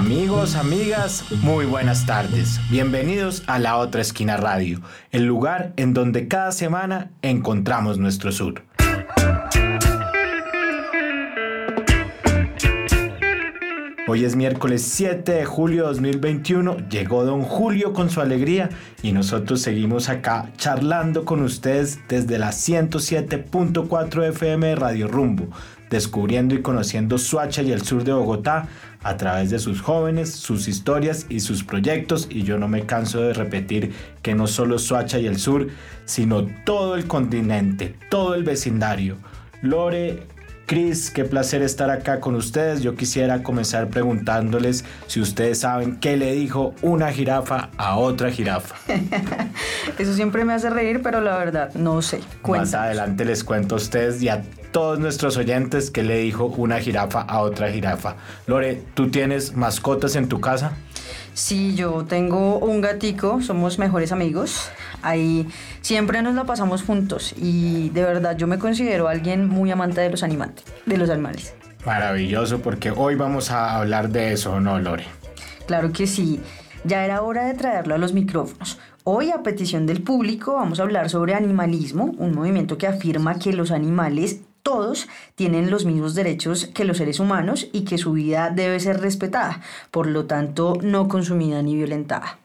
Amigos, amigas, muy buenas tardes. Bienvenidos a La Otra Esquina Radio, el lugar en donde cada semana encontramos nuestro sur. Hoy es miércoles 7 de julio de 2021. Llegó don Julio con su alegría y nosotros seguimos acá charlando con ustedes desde la 107.4 FM de Radio Rumbo, descubriendo y conociendo Suacha y el sur de Bogotá a través de sus jóvenes, sus historias y sus proyectos. Y yo no me canso de repetir que no solo Suacha y el sur, sino todo el continente, todo el vecindario. Lore, Cris, qué placer estar acá con ustedes. Yo quisiera comenzar preguntándoles si ustedes saben qué le dijo una jirafa a otra jirafa. Eso siempre me hace reír, pero la verdad no sé. Más adelante les cuento a ustedes y a todos nuestros oyentes qué le dijo una jirafa a otra jirafa. Lore, ¿tú tienes mascotas en tu casa? Sí, yo tengo un gatico, somos mejores amigos. Ahí siempre nos la pasamos juntos y de verdad yo me considero alguien muy amante de los animales, de los animales. Maravilloso, porque hoy vamos a hablar de eso, ¿no, Lore? Claro que sí. Ya era hora de traerlo a los micrófonos. Hoy, a petición del público, vamos a hablar sobre animalismo, un movimiento que afirma que los animales todos tienen los mismos derechos que los seres humanos y que su vida debe ser respetada, por lo tanto no consumida ni violentada.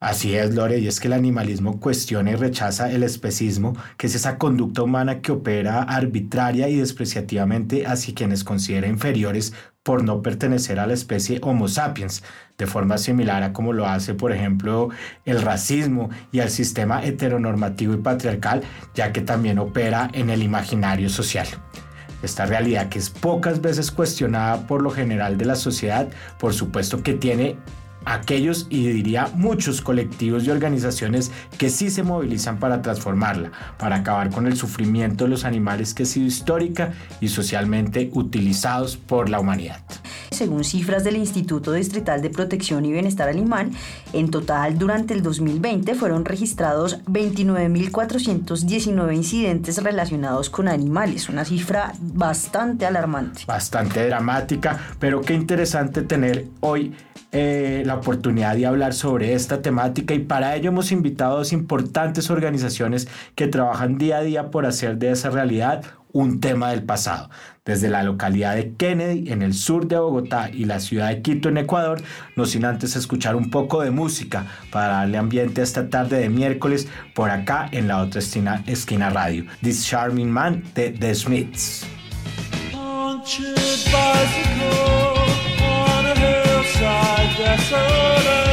Así es, Lore, y es que el animalismo cuestiona y rechaza el especismo, que es esa conducta humana que opera arbitraria y despreciativamente hacia quienes considera inferiores por no pertenecer a la especie Homo sapiens, de forma similar a como lo hace, por ejemplo, el racismo y el sistema heteronormativo y patriarcal, ya que también opera en el imaginario social. Esta realidad que es pocas veces cuestionada por lo general de la sociedad, por supuesto que tiene aquellos y diría muchos colectivos y organizaciones que sí se movilizan para transformarla, para acabar con el sufrimiento de los animales que ha sido histórica y socialmente utilizados por la humanidad. Según cifras del Instituto Distrital de Protección y Bienestar Alemán, en total durante el 2020 fueron registrados 29.419 incidentes relacionados con animales, una cifra bastante alarmante. Bastante dramática, pero qué interesante tener hoy eh, la oportunidad de hablar sobre esta temática y para ello hemos invitado a dos importantes organizaciones que trabajan día a día por hacer de esa realidad un tema del pasado. Desde la localidad de Kennedy, en el sur de Bogotá, y la ciudad de Quito, en Ecuador, no sin antes escuchar un poco de música para darle ambiente a esta tarde de miércoles por acá en la otra esquina, esquina radio. This Charming Man de The Smiths. beside desolate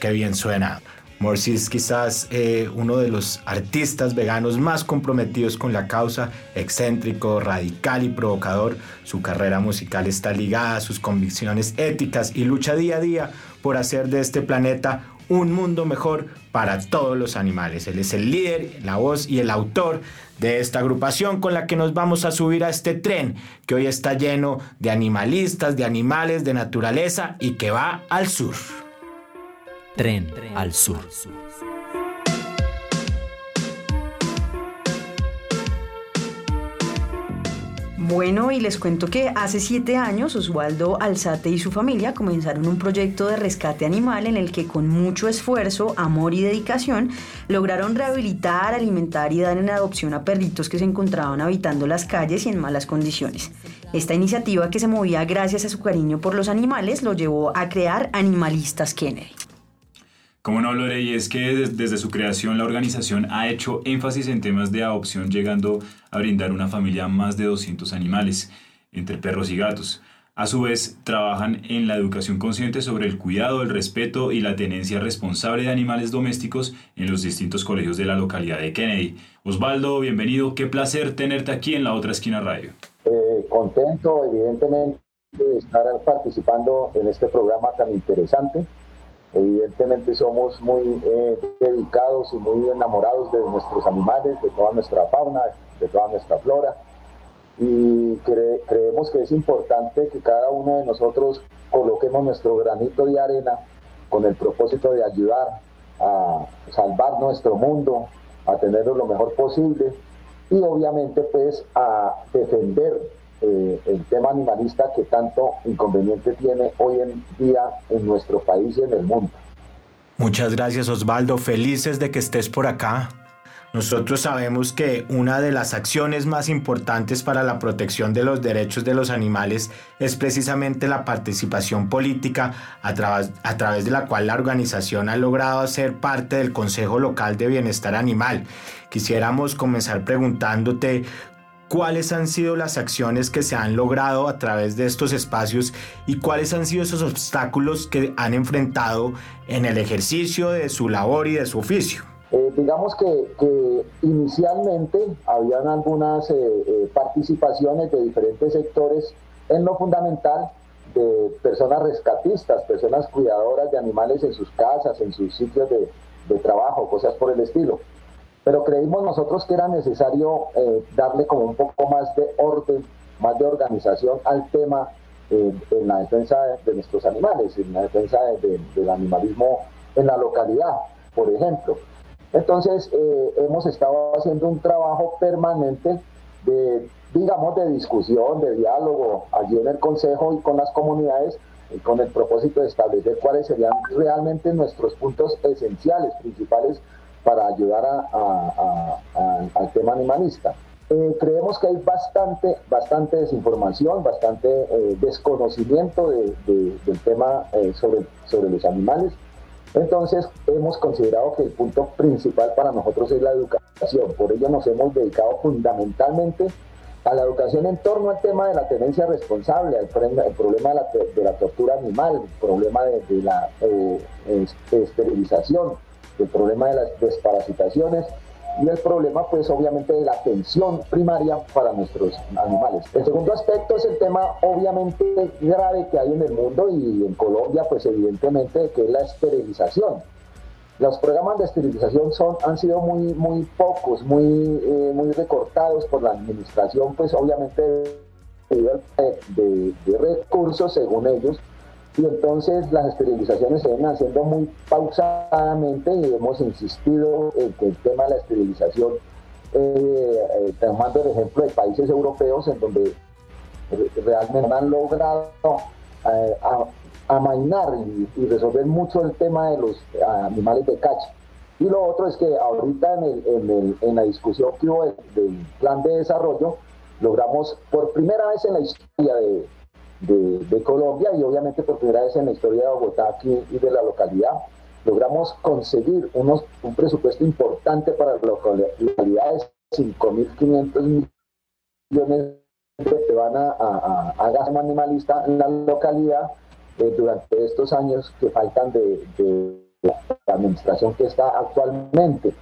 Que bien suena. Morsi es quizás eh, uno de los artistas veganos más comprometidos con la causa, excéntrico, radical y provocador. Su carrera musical está ligada a sus convicciones éticas y lucha día a día por hacer de este planeta un mundo mejor para todos los animales. Él es el líder, la voz y el autor de esta agrupación con la que nos vamos a subir a este tren que hoy está lleno de animalistas, de animales, de naturaleza y que va al sur. Tren al sur. Bueno, y les cuento que hace siete años Osvaldo Alzate y su familia comenzaron un proyecto de rescate animal en el que con mucho esfuerzo, amor y dedicación lograron rehabilitar, alimentar y dar en adopción a perritos que se encontraban habitando las calles y en malas condiciones. Esta iniciativa que se movía gracias a su cariño por los animales lo llevó a crear Animalistas Kennedy. Como no, Lore, y es que desde su creación la organización ha hecho énfasis en temas de adopción, llegando a brindar una familia a más de 200 animales, entre perros y gatos. A su vez, trabajan en la educación consciente sobre el cuidado, el respeto y la tenencia responsable de animales domésticos en los distintos colegios de la localidad de Kennedy. Osvaldo, bienvenido. Qué placer tenerte aquí en la otra esquina radio. Eh, contento, evidentemente, de estar participando en este programa tan interesante Evidentemente somos muy eh, dedicados y muy enamorados de nuestros animales, de toda nuestra fauna, de toda nuestra flora. Y creemos que es importante que cada uno de nosotros coloquemos nuestro granito de arena con el propósito de ayudar a salvar nuestro mundo, a tenerlo lo mejor posible y obviamente pues a defender eh, el tema animalista que tanto inconveniente tiene hoy en día en nuestro país y en el mundo. Muchas gracias Osvaldo, felices de que estés por acá. Nosotros sabemos que una de las acciones más importantes para la protección de los derechos de los animales es precisamente la participación política a, a, través de la cual la organización ha logrado ser parte del Consejo Local de Bienestar Animal. Quisiéramos comenzar preguntándote cuáles han sido las acciones que se han logrado a través de estos espacios y cuáles han sido esos obstáculos que han enfrentado en el ejercicio de su labor y de su oficio. Eh, digamos que, inicialmente habían algunas eh, eh, participaciones de diferentes sectores en lo fundamental de personas rescatistas, personas cuidadoras de animales en sus casas, en sus sitios de, de trabajo, cosas por el estilo pero creímos nosotros que era necesario eh, darle como un poco más de orden, más de organización al tema eh, en la defensa de, nuestros animales, en la defensa del animalismo en la localidad, por ejemplo. Entonces, eh, hemos estado haciendo un trabajo permanente de, digamos, de discusión, de diálogo allí en el Consejo y con las comunidades, con el propósito de establecer cuáles serían realmente nuestros puntos esenciales, principales para ayudar al tema animalista. Eh, creemos que hay bastante, bastante desinformación, bastante eh, desconocimiento del tema eh, sobre, sobre los animales. Entonces hemos considerado que el punto principal para nosotros es la educación. Por ello nos hemos dedicado fundamentalmente a la educación en torno al tema de la tenencia responsable, al problema de la, de la tortura animal, el problema de, de la esterilización, el problema de las desparasitaciones y el problema pues obviamente de la atención primaria para nuestros animales. El segundo aspecto es el tema obviamente grave que hay en el mundo y en Colombia pues evidentemente que es la esterilización. Los programas de esterilización son, han sido muy, muy pocos, muy, eh, muy recortados por la administración pues obviamente de, de recursos según ellos y entonces las esterilizaciones se ven haciendo muy pausadamente y hemos insistido en que el tema de la esterilización, eh, eh, tomando el ejemplo de países europeos en donde realmente han logrado eh, amainar y, resolver mucho el tema de los animales de cacha. Y lo otro es que ahorita en, la discusión que hubo del plan de desarrollo, logramos por primera vez en la historia de, de, Colombia y obviamente por primera vez en la historia de Bogotá aquí y de la localidad, logramos conseguir unos, un presupuesto importante para la localidad de 5.500 millones que van a, a, a, gasto animalista en la localidad eh, durante estos años que faltan de, la administración que está actualmente.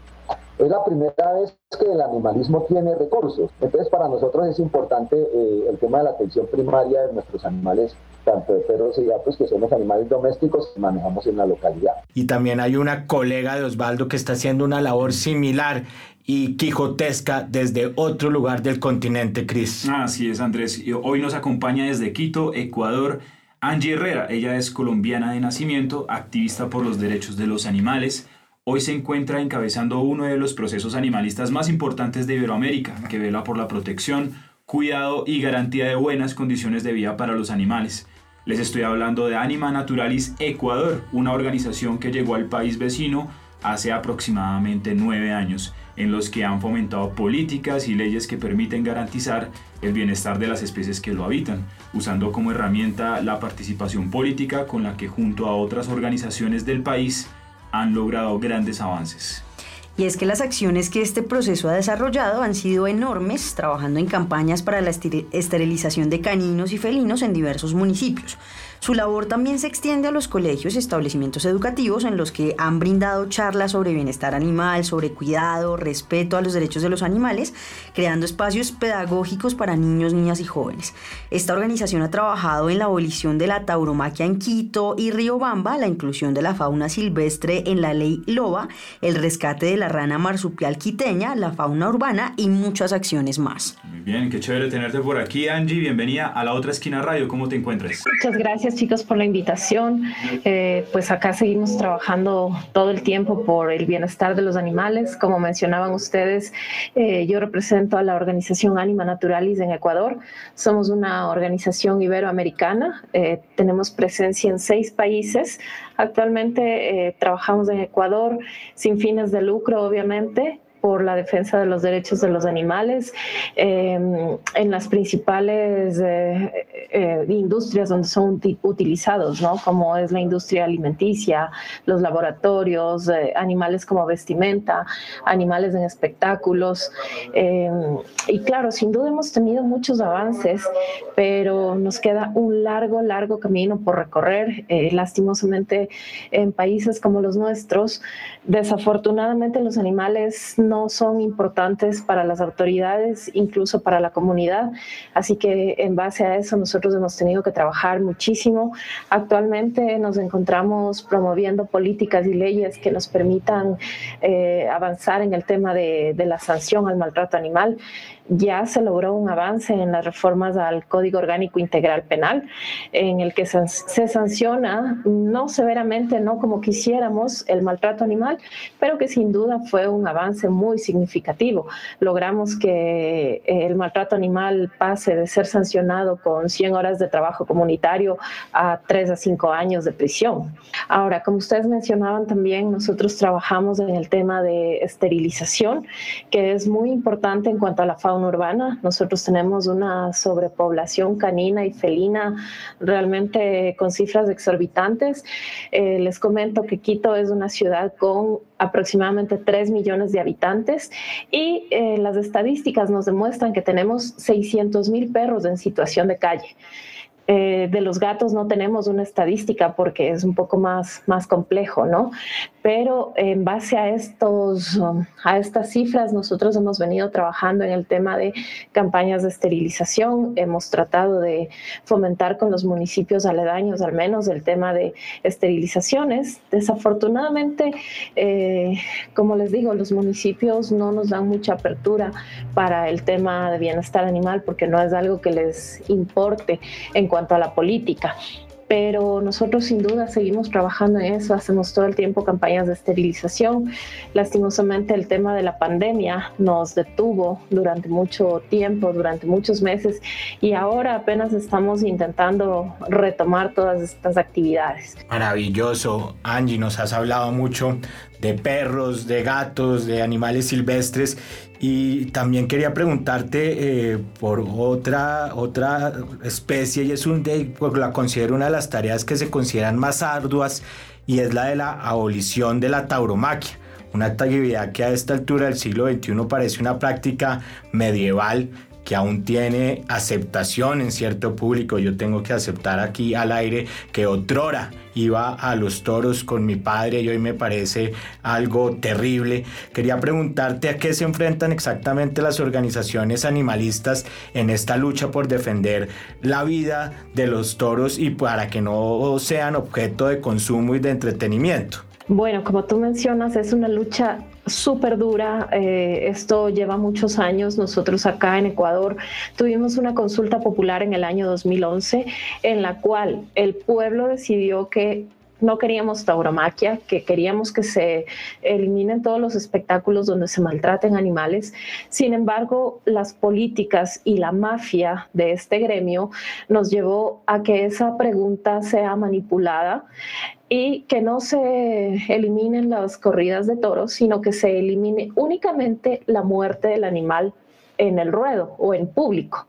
Es la primera vez que el animalismo tiene recursos. Entonces, para nosotros es importante eh, el tema de la atención primaria de nuestros animales, tanto de perros y gatos, que son los animales domésticos que manejamos en la localidad. Y también hay una colega de Osvaldo que está haciendo una labor similar y quijotesca desde otro lugar del continente, Cris. Así es, Andrés. Hoy nos acompaña desde Quito, Ecuador, Angie Herrera. Ella es colombiana de nacimiento, activista por los derechos de los animales. Hoy se encuentra encabezando uno de los procesos animalistas más importantes de Iberoamérica, que vela por la protección, cuidado y garantía de buenas condiciones de vida para los animales. Les estoy hablando de Anima Naturalis Ecuador, una organización que llegó al país vecino hace aproximadamente nueve años en los que han fomentado políticas y leyes que permiten garantizar el bienestar de las especies que lo habitan, usando como herramienta la participación política con la que junto a otras organizaciones del país han logrado grandes avances. Y es que las acciones que este proceso ha desarrollado han sido enormes, trabajando en campañas para la esterilización de caninos y felinos en diversos municipios. Su labor también se extiende a los colegios y establecimientos educativos en los que han brindado charlas sobre bienestar animal, sobre cuidado, respeto a los derechos de los animales, creando espacios pedagógicos para niños, niñas y jóvenes. Esta organización ha trabajado en la abolición de la tauromaquia en Quito y Riobamba, la inclusión de la fauna silvestre en la ley LOBA, el rescate de la rana marsupial quiteña, la fauna urbana y muchas acciones más. Muy bien, qué chévere tenerte por aquí, Angie. Bienvenida a la otra esquina radio. ¿Cómo te encuentras? Muchas gracias chicos por la invitación. Eh, pues acá seguimos trabajando todo el tiempo por el bienestar de los animales. Como mencionaban ustedes, eh, yo represento a la organización Anima Naturalis en Ecuador. Somos una organización iberoamericana. Eh, tenemos presencia en seis países. Actualmente trabajamos en Ecuador sin fines de lucro, obviamente por la defensa de los derechos de los animales em, en las principales eh, eh, industrias donde son utilizados, ¿no? como es la industria alimenticia, los laboratorios, eh, animales como vestimenta, animales en espectáculos. Em, y claro, sin duda hemos tenido muchos avances, pero nos queda un largo, largo camino por recorrer. lastimosamente, en países como los nuestros, desafortunadamente los animales no son importantes para las autoridades, incluso para la comunidad. Así que en base a eso nosotros hemos tenido que trabajar muchísimo. Actualmente nos encontramos promoviendo políticas y leyes que nos permitan eh, avanzar en el tema de, de la sanción al maltrato animal ya se logró un avance en las reformas al Código Orgánico Integral Penal, en el que se, sanciona, no severamente, no como quisiéramos, el maltrato animal, pero que sin duda fue un avance muy significativo. Logramos que eh, el maltrato animal pase de ser sancionado con 100 horas de trabajo comunitario a 3 a 5 años de prisión. Ahora, como ustedes mencionaban también, nosotros trabajamos en el tema de esterilización, que es muy importante en cuanto a la fauna urbana. Nosotros tenemos una sobrepoblación canina y felina realmente con cifras exorbitantes. Eh, les comento que Quito es una ciudad con aproximadamente 3 millones de habitantes y eh, las estadísticas nos demuestran que tenemos 600 mil perros en situación de calle. Eh, de los gatos no tenemos una estadística porque es un poco más, más complejo, ¿no? Pero en base a, estos, a estas cifras, nosotros hemos venido trabajando en el tema de campañas de esterilización. Hemos tratado de fomentar con los municipios aledaños, al menos, el tema de esterilizaciones. Desafortunadamente, eh, como les digo, los municipios no nos dan mucha apertura para el tema de bienestar animal porque no es algo que les importe en cuanto a la política. Pero nosotros sin duda seguimos trabajando en eso, hacemos todo el tiempo campañas de esterilización. Lastimosamente el tema de la pandemia nos detuvo durante mucho tiempo, durante muchos meses, y ahora apenas estamos intentando retomar todas estas actividades. Maravilloso, Angie, nos has hablado mucho de perros, de gatos, de animales silvestres y también quería preguntarte eh, por otra, otra especie y es un de, pues, la considero una de las tareas que se consideran más arduas y es la de la abolición de la tauromaquia. Una actividad que a esta altura del siglo XXI parece una práctica medieval que aún tiene aceptación en cierto público. Yo tengo que aceptar aquí al aire que otrora iba a los toros con mi padre y hoy me parece algo terrible. Quería preguntarte a qué se enfrentan exactamente las organizaciones animalistas en esta lucha por defender la vida de los toros y para que no sean objeto de consumo y de entretenimiento. Bueno, como tú mencionas, es una lucha súper dura. Eh, esto lleva muchos años. Nosotros acá en Ecuador tuvimos una consulta popular en el año 2011 en la cual el pueblo decidió que no queríamos tauromaquia, que queríamos que se eliminen todos los espectáculos donde se maltraten animales. Sin embargo, las políticas y la mafia de este gremio nos llevó a que esa pregunta sea manipulada y que no se eliminen las corridas de toros, sino que se elimine únicamente la muerte del animal en el ruedo o en público.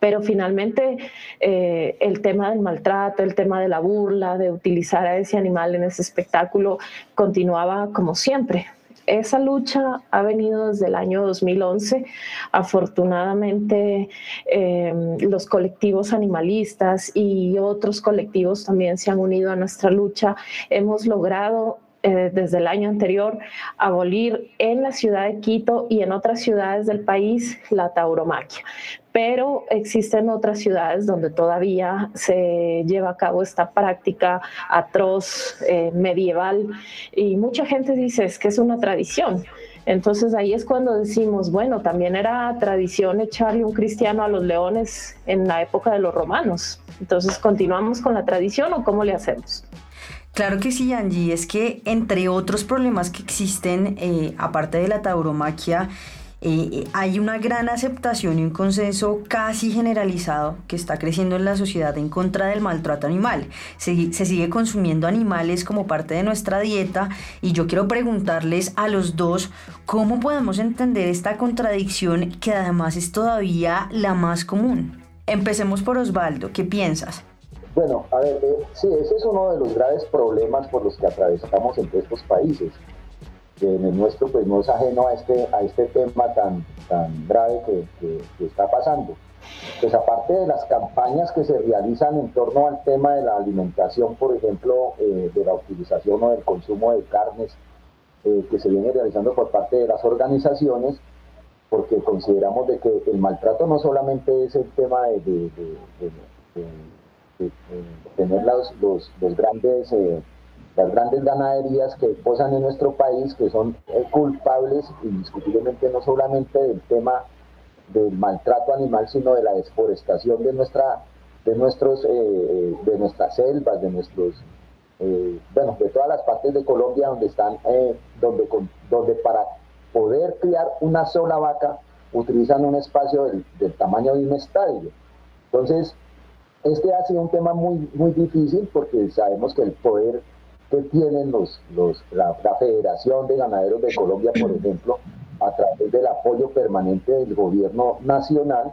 Pero finalmente eh, el tema del maltrato, el tema de la burla, de utilizar a ese animal en ese espectáculo, continuaba como siempre. Esa lucha ha venido desde el año 2011. Afortunadamente, em, los colectivos animalistas y otros colectivos también se han unido a nuestra lucha. Hemos logrado eh, desde el año anterior abolir en la ciudad de Quito y en otras ciudades del país la tauromaquia. Pero existen otras ciudades donde todavía se lleva a cabo esta práctica atroz, eh, medieval, y mucha gente dice es que es una tradición. Entonces ahí es cuando decimos, bueno, también era tradición echarle un cristiano a los leones en la época de los romanos. Entonces, ¿continuamos con la tradición o cómo le hacemos? Claro que sí, Angie. Es que entre otros problemas que existen, eh, aparte de la tauromaquia, eh, hay una gran aceptación y un consenso casi generalizado que está creciendo en la sociedad en contra del maltrato animal. Se, sigue consumiendo animales como parte de nuestra dieta y yo quiero preguntarles a los dos cómo podemos entender esta contradicción que además es todavía la más común. Empecemos por Osvaldo, ¿qué piensas? Bueno, a ver, eh, sí, ese es uno de los graves problemas por los que atravesamos entre estos países. En el nuestro pues no es ajeno a este, a este tema tan, tan grave que, que, está pasando. Pues aparte de las campañas que se realizan en torno al tema de la alimentación, por ejemplo, eh, de la utilización o del consumo de carnes eh, que se viene realizando por parte de las organizaciones, porque consideramos de que el maltrato no solamente es el tema de tener los, los, grandes, eh, las grandes ganaderías que posan en nuestro país, que son eh, culpables indiscutiblemente no solamente del tema del maltrato animal, sino de la deforestación de nuestra de nuestros eh, de nuestras selvas, de nuestros bueno, de todas las partes de Colombia donde están donde donde para poder criar una sola vaca utilizan un espacio del, del tamaño de un estadio. Entonces, este ha sido un tema muy, muy difícil porque sabemos que el poder que tienen los, los, la, Federación de Ganaderos de Colombia, por ejemplo, a través del apoyo permanente del gobierno nacional,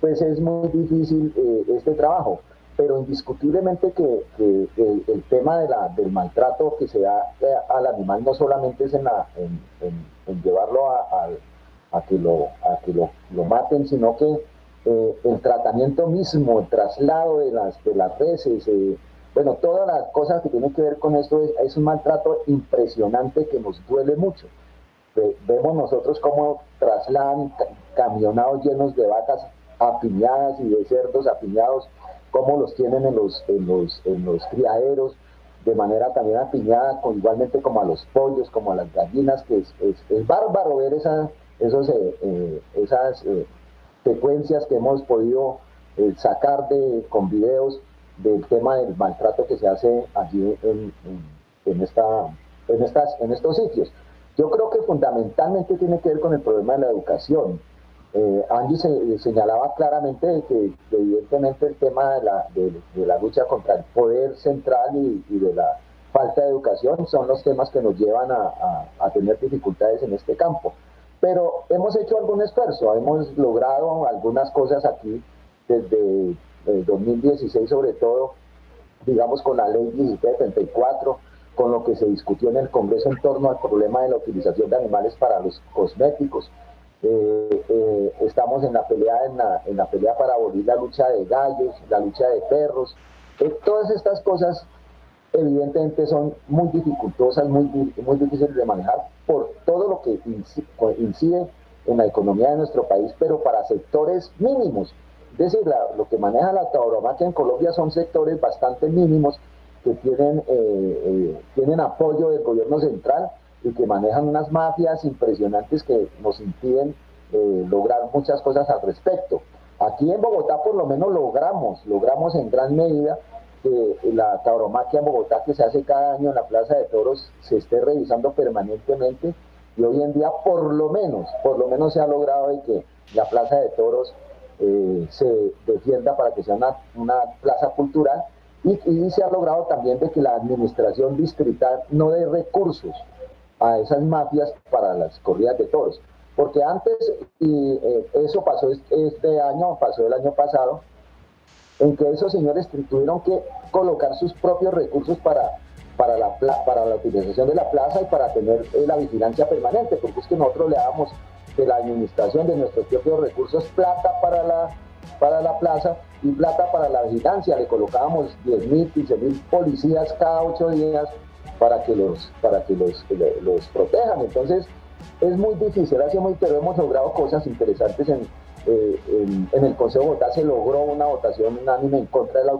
pues es muy difícil eh, este trabajo. Pero indiscutiblemente que, el, tema de la, del maltrato que se da eh, al animal no solamente es en, en, llevarlo a, a, que, lo, a que lo, lo maten, sino que eh, el tratamiento mismo, el traslado de las, de las reses, eh, bueno, todas las cosas que tienen que ver con esto es, un maltrato impresionante que nos duele mucho. vemos nosotros cómo trasladan camionados llenos de vacas apiñadas y de cerdos apiñados, cómo los tienen en los, en los, en los criaderos, de manera también apiñada, igualmente como a los pollos, como a las gallinas, que es, es, bárbaro ver esa, esos, eh, esas secuencias que hemos podido eh, sacar de, con videos del tema del maltrato que se hace allí en, en, esta, en, estas, en estos sitios. Yo creo que fundamentalmente tiene que ver con el problema de la educación. Eh, Angie se, señalaba claramente que evidentemente el tema de la, de, la lucha contra el poder central y, y, de la falta de educación son los temas que nos llevan a, a tener dificultades en este campo. Pero hemos hecho algún esfuerzo, hemos logrado algunas cosas aquí desde el 2016 sobre todo, digamos con la ley 1734, con lo que se discutió en el Congreso en torno al problema de la utilización de animales para los cosméticos. eh, eh, estamos en la pelea en la, en la, pelea para abolir la lucha de gallos, la lucha de perros. Eh, todas estas cosas evidentemente son muy dificultosas, muy, muy difíciles de manejar por todo que incide en la economía de nuestro país, pero para sectores mínimos. Es decir, lo que maneja la tauromaquia en Colombia son sectores bastante mínimos que tienen, tienen apoyo del gobierno central y que manejan unas mafias impresionantes que nos impiden eh, lograr muchas cosas al respecto. Aquí en Bogotá por lo menos logramos, logramos en gran medida que la tauromaquia en Bogotá que se hace cada año en la Plaza de Toros se esté revisando permanentemente y hoy en día por lo menos, por lo menos se ha logrado de que la Plaza de Toros eh, se defienda para que sea una, una plaza cultural y, y, se ha logrado también de que la administración distrital no dé recursos a esas mafias para las corridas de toros. Porque antes, y eh, eso pasó este año, pasó el año pasado, en que esos señores tuvieron que colocar sus propios recursos para, para, la, para la utilización de la plaza y para tener eh, la vigilancia permanente, porque es que nosotros le damos de la administración de nuestros propios recursos plata para la, para la plaza y plata para la vigilancia. Le colocábamos 10 mil, 15 mil policías cada ocho días para que los, para que los, los protejan. Entonces, es muy difícil, ha sido muy, pero hemos logrado cosas interesantes en, eh, en, el Consejo Bogotá, se logró una votación unánime en contra de la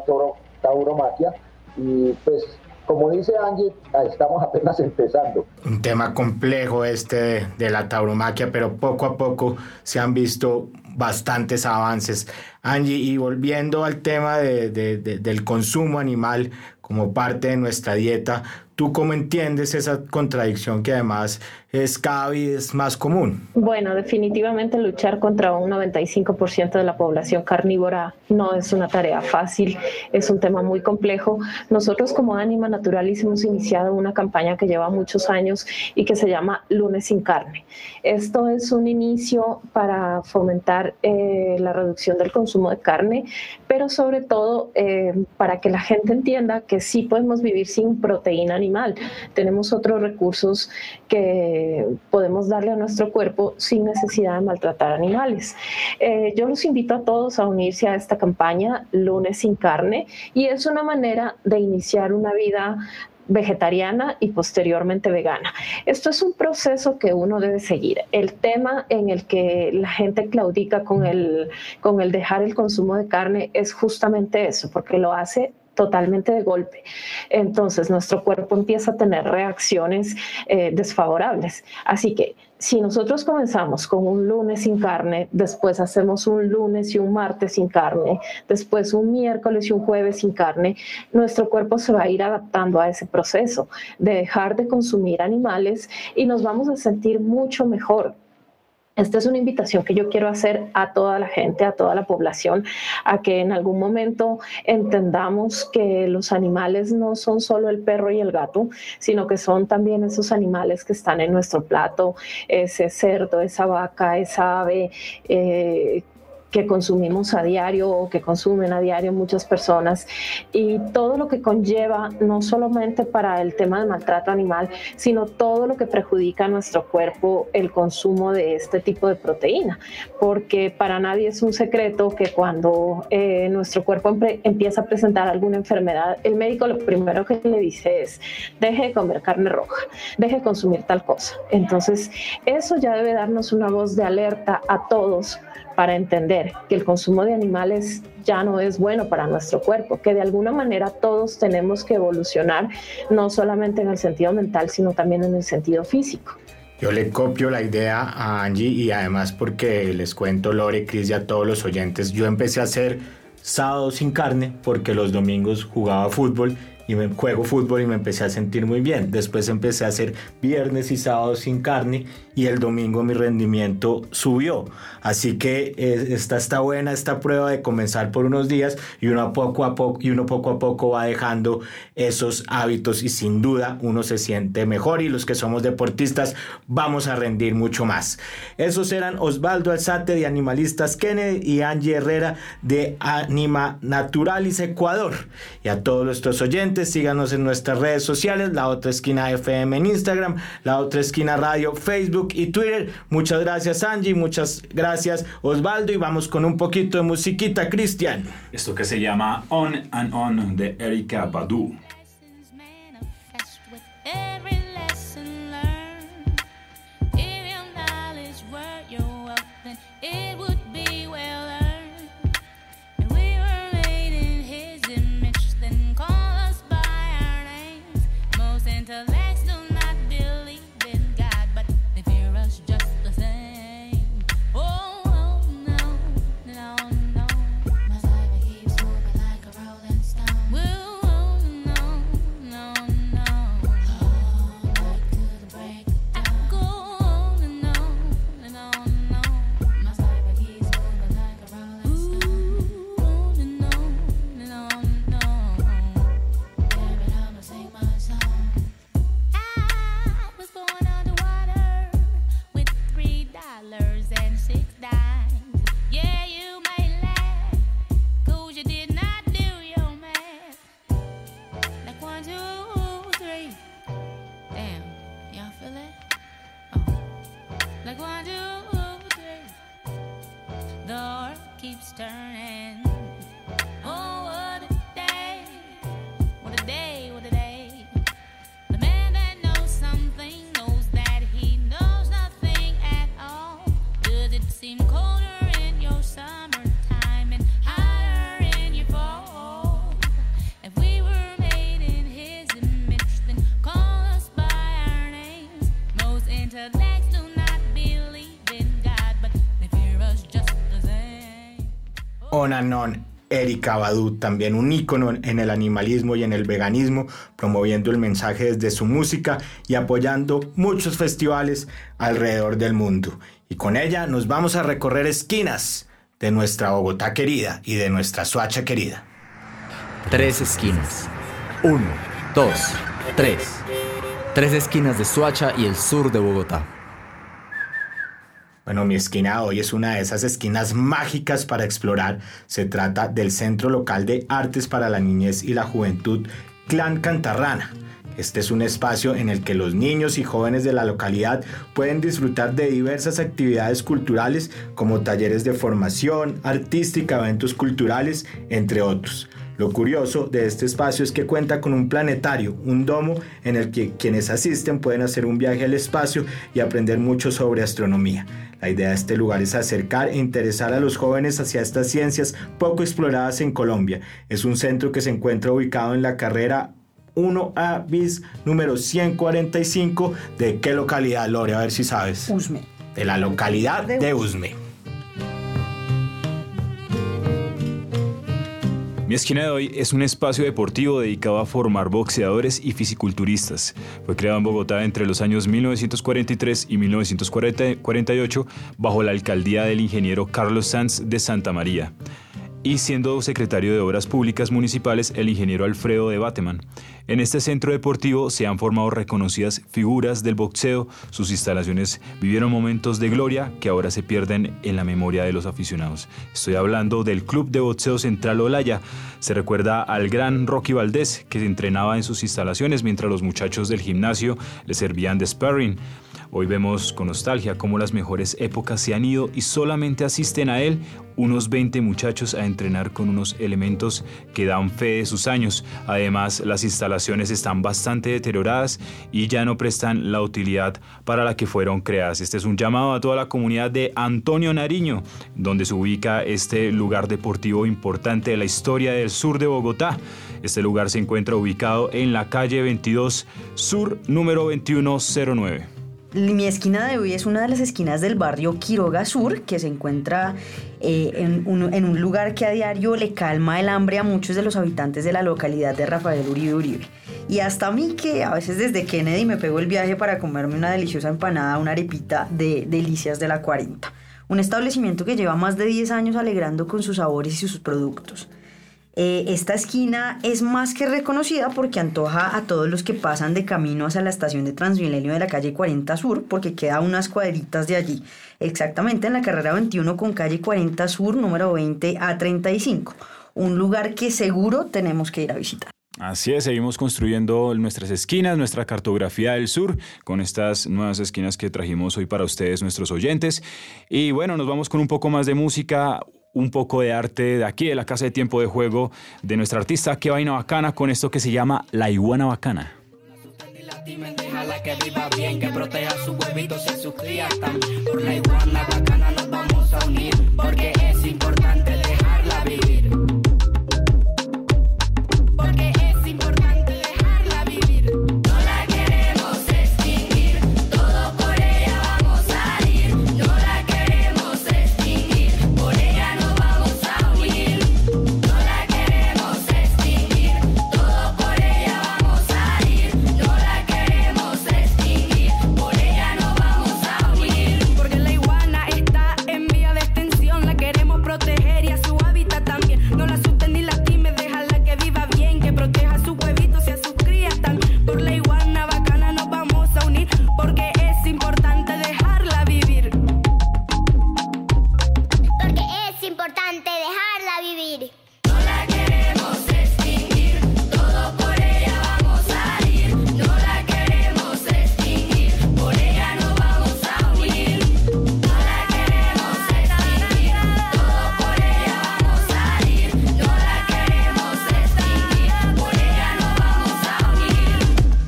tauromaquia y pues como dice Angie, estamos apenas empezando. Un tema complejo este de, la tauromaquia, pero poco a poco se han visto bastantes avances. Angie, y volviendo al tema de, del consumo animal como parte de nuestra dieta, ¿Tú cómo entiendes esa contradicción que además es cada vez más común? Bueno, definitivamente luchar contra un 95% de la población carnívora no es una tarea fácil, es un tema muy complejo. Nosotros como Anima Naturalis hemos iniciado una campaña que lleva muchos años y que se llama Lunes sin carne. Esto es un inicio para fomentar eh, la reducción del consumo de carne, pero sobre todo eh, para que la gente entienda que sí podemos vivir sin proteína animal. Tenemos otros recursos que podemos darle a nuestro cuerpo sin necesidad de maltratar animales. Eh, yo los invito a todos a unirse a esta campaña Lunes sin carne y es una manera de iniciar una vida vegetariana y posteriormente vegana. Esto es un proceso que uno debe seguir. El tema en el que la gente claudica con el, con el dejar el consumo de carne es justamente eso, porque lo hace totalmente de golpe. Entonces nuestro cuerpo empieza a tener reacciones eh, desfavorables. Así que si nosotros comenzamos con un lunes sin carne, después hacemos un lunes y un martes sin carne, después un miércoles y un jueves sin carne, nuestro cuerpo se va a ir adaptando a ese proceso de dejar de consumir animales y nos vamos a sentir mucho mejor esta es una invitación que yo quiero hacer a toda la gente, a toda la población, a que en algún momento entendamos que los animales no son solo el perro y el gato, sino que son también esos animales que están en nuestro plato, ese cerdo, esa vaca, esa ave, eh, que consumimos a diario o que consumen a diario muchas personas y todo lo que conlleva no solamente para el tema del maltrato animal, sino todo lo que perjudica a nuestro cuerpo el consumo de este tipo de proteína, porque para nadie es un secreto que cuando eh, nuestro cuerpo empieza a presentar alguna enfermedad, el médico lo primero que le dice es, deje de comer carne roja, deje de consumir tal cosa. Entonces, eso ya debe darnos una voz de alerta a todos para entender que el consumo de animales ya no es bueno para nuestro cuerpo, que de alguna manera todos tenemos que evolucionar, no solamente en el sentido mental, sino también en el sentido físico. Yo le copio la idea a Angie y además porque les cuento, Lore, Cris y a todos los oyentes, yo empecé a hacer sábado sin carne porque los domingos jugaba fútbol y me juego fútbol y me empecé a sentir muy bien. Después empecé a hacer viernes y sábados sin carne y el domingo mi rendimiento subió. Así que eh, esta está buena esta prueba de comenzar por unos días y uno poco a poco y uno poco a poco va dejando esos hábitos y sin duda uno se siente mejor y los que somos deportistas vamos a rendir mucho más. Esos eran Osvaldo Alzate de Animalistas Kennedy y Angie Herrera de Anima Naturalis Ecuador. Y a todos nuestros oyentes síganos en nuestras redes sociales, La Otra Esquina FM en Instagram, La Otra Esquina Radio, Facebook y Twitter. Muchas gracias Angie, muchas gracias Osvaldo y vamos con un poquito de musiquita, Cristian. Esto que se llama On and On de Erika Badu. Erika Badu, también un ícono en el animalismo y en el veganismo, promoviendo el mensaje desde su música y apoyando muchos festivales alrededor del mundo. Y con ella nos vamos a recorrer esquinas de nuestra Bogotá querida y de nuestra Suacha querida. Tres esquinas. Uno, dos, tres. Tres esquinas de Suacha y el sur de Bogotá. Bueno, mi esquina hoy es una de esas esquinas mágicas para explorar. Se trata del Centro Local de Artes para la Niñez y la Juventud Clan Cantarrana. Este es un espacio en el que los niños y jóvenes de la localidad pueden disfrutar de diversas actividades culturales como talleres de formación artística, eventos culturales, entre otros. Lo curioso de este espacio es que cuenta con un planetario, un domo en el que quienes asisten pueden hacer un viaje al espacio y aprender mucho sobre astronomía. La idea de este lugar es acercar e interesar a los jóvenes hacia estas ciencias poco exploradas en Colombia. Es un centro que se encuentra ubicado en la carrera 1A bis número 145. ¿De qué localidad, Lore? A ver si sabes. Usme. De la localidad de Usme. Mi esquina de hoy es un espacio deportivo dedicado a formar boxeadores y fisiculturistas. Fue creado en Bogotá entre los años 1943 y 1948 bajo la alcaldía del ingeniero Carlos Sanz de Santa María y siendo secretario de Obras Públicas Municipales el ingeniero Alfredo de Bateman. En este centro deportivo se han formado reconocidas figuras del boxeo, sus instalaciones vivieron momentos de gloria que ahora se pierden en la memoria de los aficionados. Estoy hablando del Club de Boxeo Central Olaya. Se recuerda al gran Rocky Valdés que se entrenaba en sus instalaciones mientras los muchachos del gimnasio le servían de sparring. Hoy vemos con nostalgia cómo las mejores épocas se han ido y solamente asisten a él unos 20 muchachos a entrenar con unos elementos que dan fe de sus años. Además, las instalaciones están bastante deterioradas y ya no prestan la utilidad para la que fueron creadas. Este es un llamado a toda la comunidad de Antonio Nariño, donde se ubica este lugar deportivo importante de la historia del sur de Bogotá. Este lugar se encuentra ubicado en la calle 22 Sur número 2109. Mi esquina de hoy es una de las esquinas del barrio Quiroga Sur, que se encuentra eh, en, un, en, un, lugar que a diario le calma el hambre a muchos de los habitantes de la localidad de Rafael Uribe Uribe. Y hasta a mí que a veces desde Kennedy me pego el viaje para comerme una deliciosa empanada, una arepita de Delicias de la 40. Un establecimiento que lleva más de 10 años alegrando con sus sabores y sus productos. Eh, esta esquina es más que reconocida porque antoja a todos los que pasan de camino hacia la estación de Transmilenio de la calle 40 Sur, porque queda unas cuadritas de allí, exactamente en la carrera 21 con calle 40 Sur, número 20 a 35, un lugar que seguro tenemos que ir a visitar. Así es, seguimos construyendo nuestras esquinas, nuestra cartografía del sur, con estas nuevas esquinas que trajimos hoy para ustedes, nuestros oyentes. Y bueno, nos vamos con un poco más de música, un poco de arte de aquí, de la Casa de Tiempo de Juego, de nuestra artista Qué Vaina Bacana, con esto que se llama La Iguana Bacana. la iguana bacana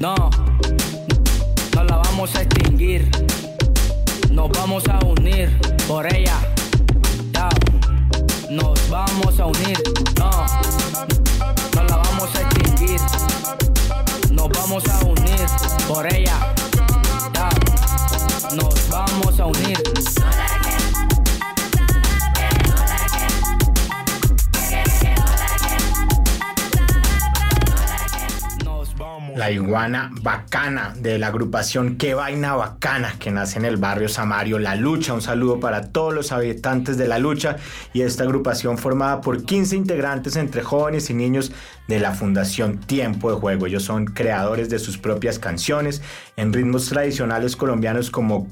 No, no la vamos a extinguir. Nos vamos a unir por ella. Yo. Nos vamos a unir. No, no la vamos a extinguir. Nos vamos a unir por ella. Yo. Nos vamos a unir. Bacana de la agrupación Qué Vaina Bacana que nace en el barrio Samario La Lucha. Un saludo para todos los habitantes de La Lucha y esta agrupación formada por 15 integrantes entre jóvenes y niños de la Fundación Tiempo de Juego. Ellos son creadores de sus propias canciones en ritmos tradicionales colombianos como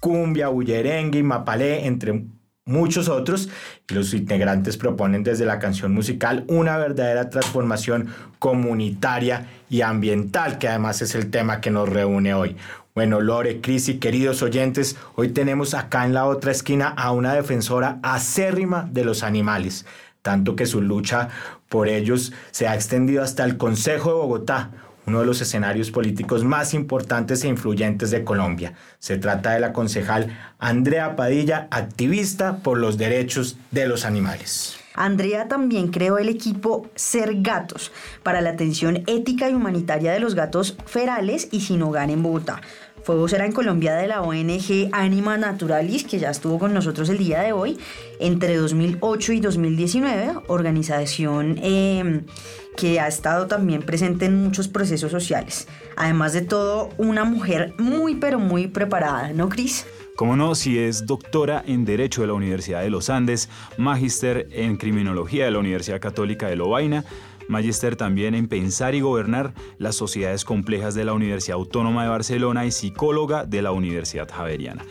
cumbia, bullerengue y mapalé, entre muchos otros, y los integrantes proponen desde la canción musical una verdadera transformación comunitaria y ambiental, que además es el tema que nos reúne hoy. Bueno, Lore, Cris y queridos oyentes, hoy tenemos acá en la otra esquina a una defensora acérrima de los animales, tanto que su lucha por ellos se ha extendido hasta el Consejo de Bogotá, uno de los escenarios políticos más importantes e influyentes de Colombia. Se trata de la concejal Andrea Padilla, activista por los derechos de los animales. Andrea también creó el equipo Ser Gatos para la atención ética y humanitaria de los gatos ferales y sin hogar en Bogotá. Fue vocera en Colombia de la ONG Anima Naturalis, que ya estuvo con nosotros el día de hoy, entre 2008 y 2019, organización eh, que ha estado también presente en muchos procesos sociales. Además de todo, una mujer muy pero muy preparada, ¿no, Cris? Como no, si es doctora en Derecho de la Universidad de los Andes, magíster en Criminología de la Universidad Católica de Lovaina, magíster también en Pensar y Gobernar las Sociedades Complejas de la Universidad Autónoma de Barcelona y psicóloga de la Universidad Javeriana.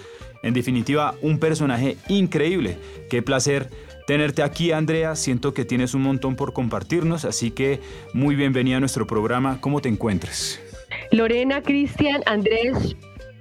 En definitiva, un personaje increíble. Qué placer tenerte aquí, Andrea. Siento que tienes un montón por compartirnos, así que muy bienvenida a nuestro programa. ¿Cómo te encuentras? Lorena, Cristian, Andrés,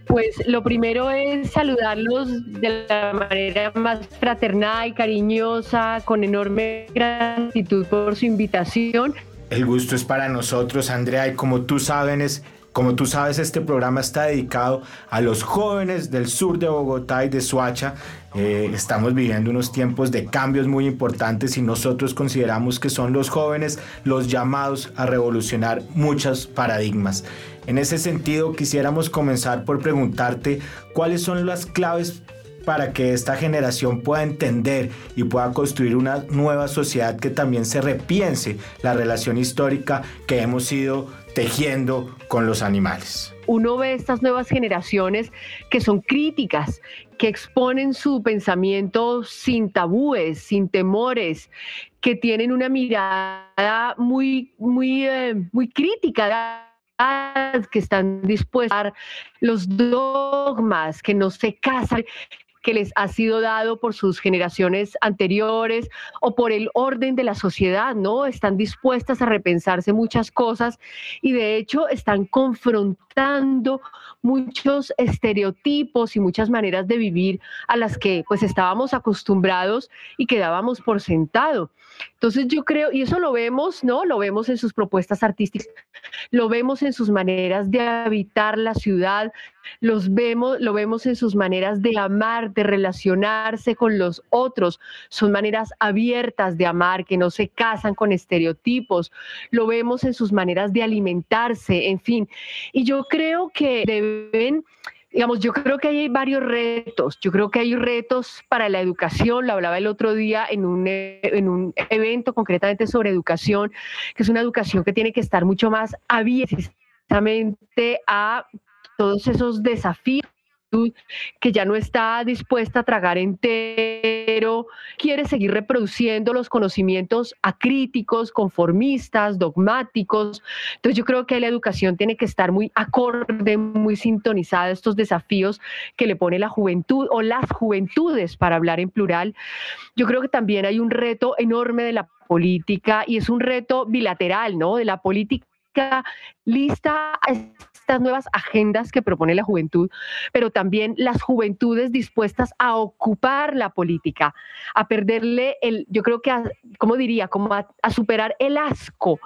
pues lo primero es saludarlos de la manera más fraternal y cariñosa, con enorme gratitud por su invitación. El gusto es para nosotros, Andrea, y como tú sabes, como tú sabes, este programa está dedicado a los jóvenes del sur de Bogotá y de Suacha. Eh, estamos viviendo unos tiempos de cambios muy importantes y nosotros consideramos que son los jóvenes los llamados a revolucionar muchos paradigmas. En ese sentido, quisiéramos comenzar por preguntarte cuáles son las claves para que esta generación pueda entender y pueda construir una nueva sociedad que también se repiense la relación histórica que hemos ido tejiendo con los animales. Uno ve estas nuevas generaciones que son críticas, que exponen su pensamiento sin tabúes, sin temores, que tienen una mirada muy, muy, eh, muy crítica que están dispuestos a los dogmas, que no se casan, que les ha sido dado por sus generaciones anteriores o por el orden de la sociedad, ¿no? Están dispuestas a repensarse muchas cosas y de hecho están confrontando muchos estereotipos y muchas maneras de vivir a las que pues estábamos acostumbrados y quedábamos por sentado. Entonces yo creo, y eso lo vemos, ¿no? Lo vemos en sus propuestas artísticas, lo vemos en sus maneras de habitar la ciudad, los vemos, lo vemos en sus maneras de amar, de relacionarse con los otros. Son maneras abiertas de amar, que no se casan con estereotipos. Lo vemos en sus maneras de alimentarse, en fin. Y yo creo que deben digamos, yo creo que hay varios retos. Yo creo que hay retos para la educación. Lo hablaba el otro día en un, en un evento concretamente sobre educación, que es una educación que tiene que estar mucho más abierta a todos esos desafíos que ya no está dispuesta a tragar entero, quiere seguir reproduciendo los conocimientos acríticos, conformistas, dogmáticos. Entonces yo creo que la educación tiene que estar muy acorde, muy sintonizada a estos desafíos que le pone la juventud o las juventudes, para hablar en plural. Yo creo que también hay un reto enorme de la política y es un reto bilateral, ¿no? De la política lista estas nuevas agendas que propone la juventud, pero también las juventudes dispuestas a ocupar la política, a perderle el, yo creo que, como diría, como a, a superar el asco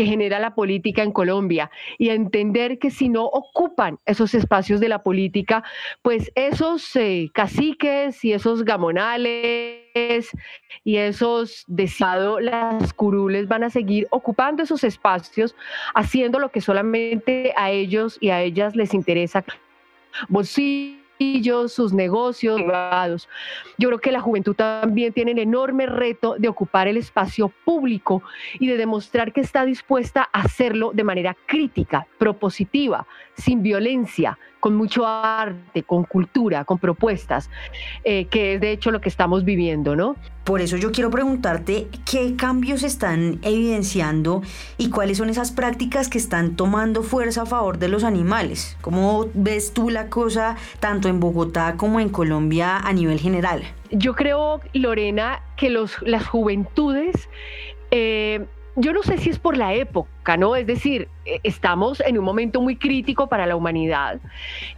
que genera la política en Colombia y entender que si no ocupan esos espacios de la política, pues esos eh, caciques y esos gamonales y esos deseados, las curules van a seguir ocupando esos espacios, haciendo lo que solamente a ellos y a ellas les interesa sus negocios privados. Yo creo que la juventud también tiene el enorme reto de ocupar el espacio público y de demostrar que está dispuesta a hacerlo de manera crítica, propositiva, sin violencia, con mucho arte, con cultura, con propuestas, eh, que es de hecho lo que estamos viviendo, ¿no? Por eso yo quiero preguntarte qué cambios están evidenciando y cuáles son esas prácticas que están tomando fuerza a favor de los animales. ¿Cómo ves tú la cosa tanto en Bogotá como en Colombia a nivel general? Yo creo, Lorena, que los, las juventudes... Eh, yo no sé si es por la época, ¿no? Es decir, eh, estamos en un momento muy crítico para la humanidad.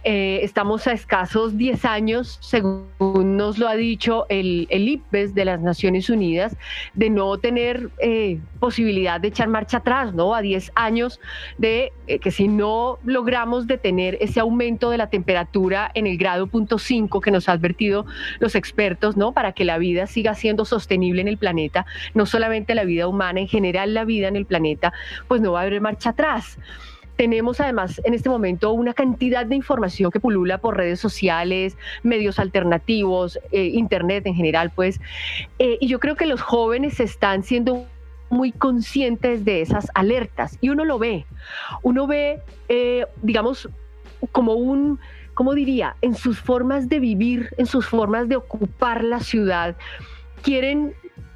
Eh, estamos a escasos 10 años, según nos lo ha dicho el, el IPBES de las Naciones Unidas, de no tener eh, posibilidad de echar marcha atrás, ¿no? A 10 años de que si no logramos detener ese aumento de la temperatura en el grado punto 5 que nos ha advertido los expertos, ¿no? Para que la vida siga siendo sostenible en el planeta, no solamente la vida humana, en general la vida en el planeta, pues no va a haber marcha atrás. Tenemos además en este momento una cantidad de información que pulula por redes sociales, medios alternativos, eh, internet en general, pues. Eh, y yo creo que los jóvenes están siendo muy conscientes de esas alertas y uno lo ve. Uno ve, eh, digamos, como un, ¿cómo diría? En sus formas de vivir, en sus formas de ocupar la ciudad, quieren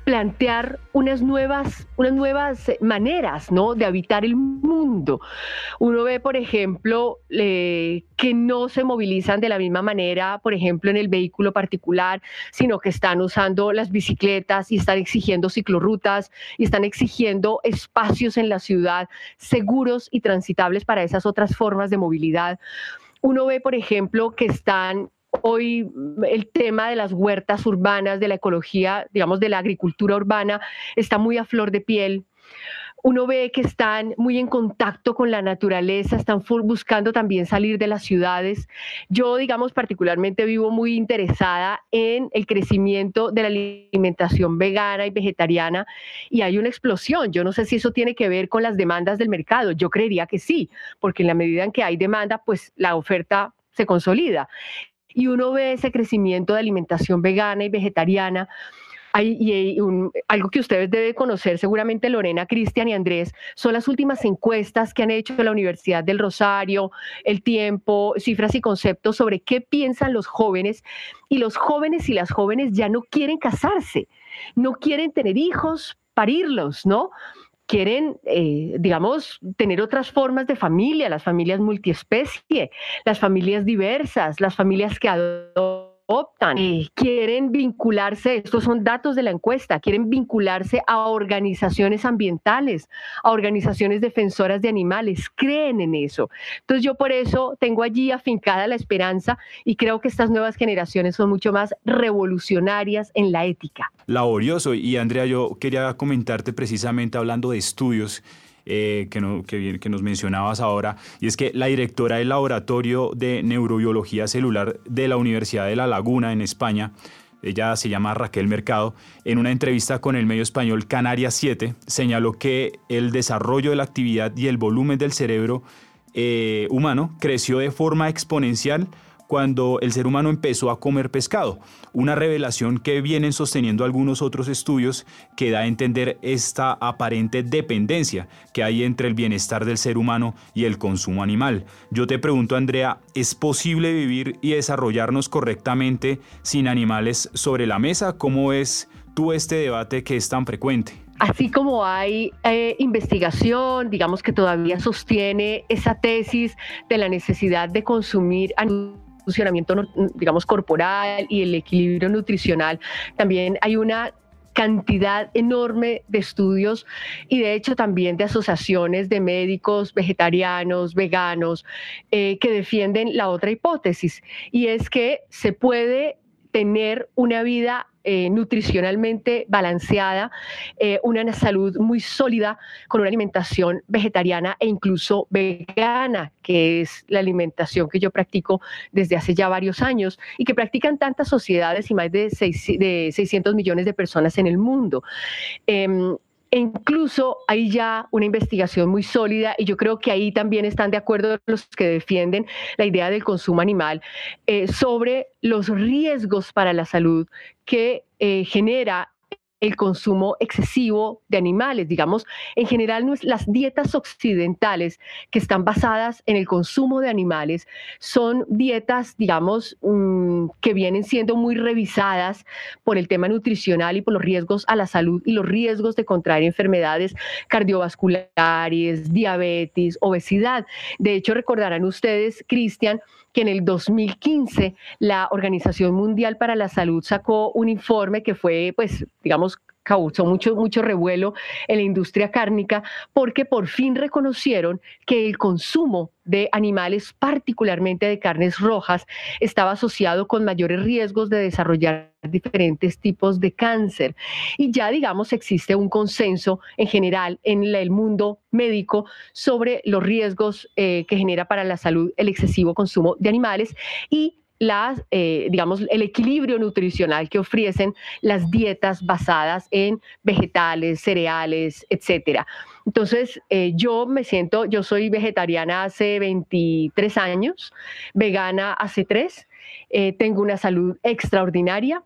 plantear unas nuevas, unas nuevas maneras ¿no? de habitar el mundo. Uno ve, por ejemplo, que no se movilizan de la misma manera, por ejemplo, en el vehículo particular, sino que están usando las bicicletas y están exigiendo ciclorrutas y están exigiendo espacios en la ciudad seguros y transitables para esas otras formas de movilidad. Uno ve, por ejemplo, que están Hoy el tema de las huertas urbanas, de la ecología, digamos, de la agricultura urbana, está muy a flor de piel. Uno ve que están muy en contacto con la naturaleza, están buscando también salir de las ciudades. Yo, digamos, particularmente vivo muy interesada en el crecimiento de la alimentación vegana y vegetariana y hay una explosión. Yo no sé si eso tiene que ver con las demandas del mercado. Yo creería que sí, porque en la medida en que hay demanda, pues la oferta se consolida y uno ve ese crecimiento de alimentación vegana y vegetariana. Hay, algo que ustedes deben conocer, seguramente Lorena, Cristian y Andrés, son las últimas encuestas que han hecho la Universidad del Rosario, El Tiempo, Cifras y Conceptos sobre qué piensan los jóvenes. Y los jóvenes y las jóvenes ya no quieren casarse, no quieren tener hijos, parirlos, ¿no? Quieren, eh, digamos, tener otras formas de familia, las familias multiespecie, las familias diversas, las familias que adoptan optan, eh, quieren vincularse, estos son datos de la encuesta, quieren vincularse a organizaciones ambientales, a organizaciones defensoras de animales, creen en eso. Entonces yo por eso tengo allí afincada la esperanza y creo que estas nuevas generaciones son mucho más revolucionarias en la ética. Laborioso. Y Andrea, yo quería comentarte precisamente hablando de estudios eh, que, no, que, que, nos mencionabas ahora, y es que la directora del Laboratorio de Neurobiología Celular de la Universidad de La Laguna en España, ella se llama Raquel Mercado, en una entrevista con el medio español Canarias 7, señaló que el desarrollo de la actividad y el volumen del cerebro eh, humano creció de forma exponencial cuando el ser humano empezó a comer pescado, una revelación que vienen sosteniendo algunos otros estudios que da a entender esta aparente dependencia que hay entre el bienestar del ser humano y el consumo animal. Yo te pregunto, Andrea, ¿es posible vivir y desarrollarnos correctamente sin animales sobre la mesa? ¿Cómo es tú este debate que es tan frecuente? Así como hay eh, investigación, digamos que todavía sostiene esa tesis de la necesidad de consumir animales funcionamiento, digamos, corporal y el equilibrio nutricional, también hay una cantidad enorme de estudios y de hecho también de asociaciones de médicos vegetarianos, veganos, eh, que defienden la otra hipótesis y es que se puede tener una vida eh, nutricionalmente balanceada, eh, una salud muy sólida con una alimentación vegetariana e incluso vegana, que es la alimentación que yo practico desde hace ya varios años y que practican tantas sociedades y más de, de 600 millones de personas en el mundo. Em, e incluso hay ya una investigación muy sólida y yo creo que ahí también están de acuerdo los que defienden la idea del consumo animal eh, sobre los riesgos para la salud que eh, genera el consumo excesivo de animales. Digamos, en general las dietas occidentales que están basadas en el consumo de animales son dietas, digamos, mm, que vienen siendo muy revisadas por el tema nutricional y por los riesgos a la salud y los riesgos de contraer enfermedades cardiovasculares, diabetes, obesidad. De hecho, recordarán ustedes, Cristian, que en el 2015 la Organización Mundial para la Salud sacó un informe que fue, pues, digamos, causó mucho, mucho revuelo en la industria cárnica porque por fin reconocieron que el consumo de animales, particularmente de carnes rojas, estaba asociado con mayores riesgos de desarrollar diferentes tipos de cáncer. Y ya, digamos, existe un consenso en general en el mundo médico sobre los riesgos eh, que genera para la salud el excesivo consumo de animales y las, eh, digamos, el equilibrio nutricional que ofrecen las dietas basadas en vegetales, cereales, etcétera. Entonces, eh, yo me siento, yo soy vegetariana hace 23 años, vegana hace 3, eh, tengo una salud extraordinaria